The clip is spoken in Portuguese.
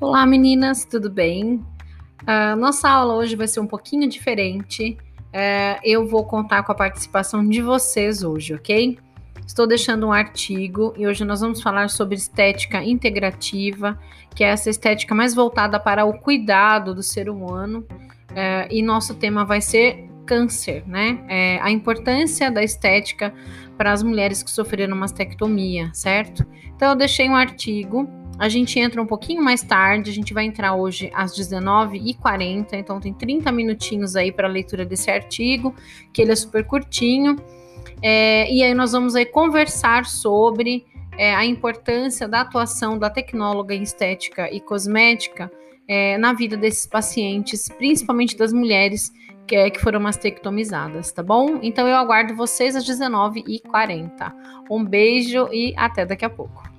Olá meninas, tudo bem? Uh, nossa aula hoje vai ser um pouquinho diferente. Uh, eu vou contar com a participação de vocês hoje, ok? Estou deixando um artigo e hoje nós vamos falar sobre estética integrativa, que é essa estética mais voltada para o cuidado do ser humano. Uh, e nosso tema vai ser câncer, né? É, a importância da estética para as mulheres que sofreram mastectomia, certo? Então eu deixei um artigo a gente entra um pouquinho mais tarde, a gente vai entrar hoje às 19h40, então tem 30 minutinhos aí para a leitura desse artigo, que ele é super curtinho. É, e aí nós vamos aí conversar sobre é, a importância da atuação da tecnóloga em estética e cosmética é, na vida desses pacientes, principalmente das mulheres que, é, que foram mastectomizadas, tá bom? Então eu aguardo vocês às 19h40. Um beijo e até daqui a pouco.